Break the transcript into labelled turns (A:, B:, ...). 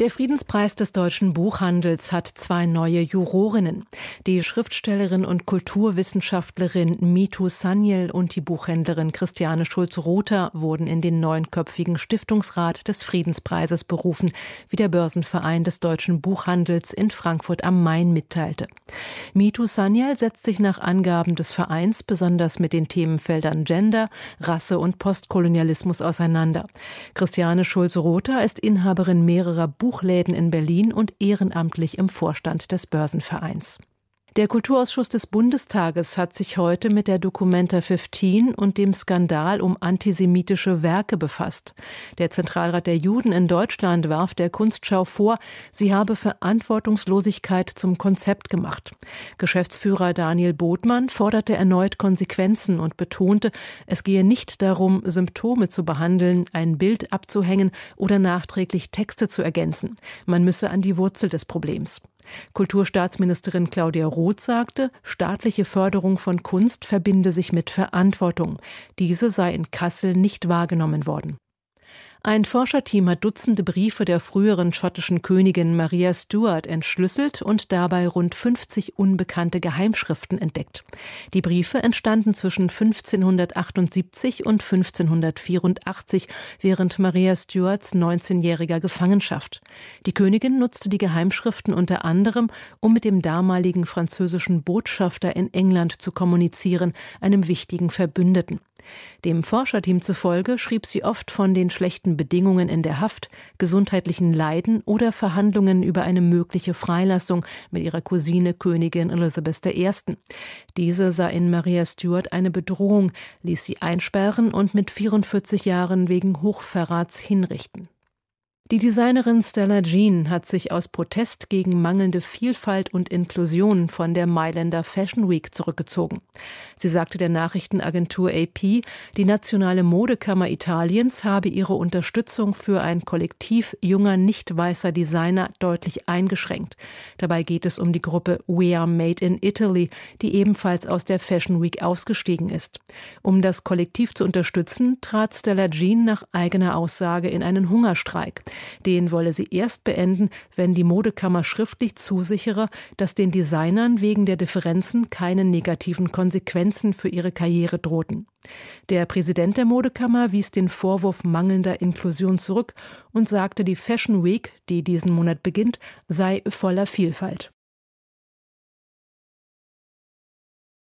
A: der Friedenspreis des deutschen Buchhandels hat zwei neue Jurorinnen. Die Schriftstellerin und Kulturwissenschaftlerin Mitu Sanyel und die Buchhändlerin Christiane Schulz-Rother wurden in den neunköpfigen Stiftungsrat des Friedenspreises berufen, wie der Börsenverein des deutschen Buchhandels in Frankfurt am Main mitteilte. Mitu Sanyel setzt sich nach Angaben des Vereins besonders mit den Themenfeldern Gender, Rasse und Postkolonialismus auseinander. Christiane Schulz-Rother ist Inhaberin mehrerer Buchläden in Berlin und ehrenamtlich im Vorstand des Börsenvereins. Der Kulturausschuss des Bundestages hat sich heute mit der Documenta 15 und dem Skandal um antisemitische Werke befasst. Der Zentralrat der Juden in Deutschland warf der Kunstschau vor, sie habe Verantwortungslosigkeit zum Konzept gemacht. Geschäftsführer Daniel Botmann forderte erneut Konsequenzen und betonte, es gehe nicht darum, Symptome zu behandeln, ein Bild abzuhängen oder nachträglich Texte zu ergänzen. Man müsse an die Wurzel des Problems. Kulturstaatsministerin Claudia Roth sagte, staatliche Förderung von Kunst verbinde sich mit Verantwortung. Diese sei in Kassel nicht wahrgenommen worden. Ein Forscherteam hat Dutzende Briefe der früheren schottischen Königin Maria Stuart entschlüsselt und dabei rund 50 unbekannte Geheimschriften entdeckt. Die Briefe entstanden zwischen 1578 und 1584 während Maria Stuarts 19-jähriger Gefangenschaft. Die Königin nutzte die Geheimschriften unter anderem, um mit dem damaligen französischen Botschafter in England zu kommunizieren, einem wichtigen Verbündeten. Dem Forscherteam zufolge schrieb sie oft von den schlechten Bedingungen in der Haft, gesundheitlichen Leiden oder Verhandlungen über eine mögliche Freilassung mit ihrer Cousine Königin Elizabeth I. Diese sah in Maria Stuart eine Bedrohung, ließ sie einsperren und mit 44 Jahren wegen Hochverrats hinrichten. Die Designerin Stella Jean hat sich aus Protest gegen mangelnde Vielfalt und Inklusion von der Mailänder Fashion Week zurückgezogen. Sie sagte der Nachrichtenagentur AP, die nationale Modekammer Italiens habe ihre Unterstützung für ein Kollektiv junger nicht weißer Designer deutlich eingeschränkt. Dabei geht es um die Gruppe We Are Made in Italy, die ebenfalls aus der Fashion Week ausgestiegen ist. Um das Kollektiv zu unterstützen, trat Stella Jean nach eigener Aussage in einen Hungerstreik. Den wolle sie erst beenden, wenn die Modekammer schriftlich zusichere, dass den Designern wegen der Differenzen keine negativen Konsequenzen für ihre Karriere drohten. Der Präsident der Modekammer wies den Vorwurf mangelnder Inklusion zurück und sagte, die Fashion Week, die diesen Monat beginnt, sei voller Vielfalt.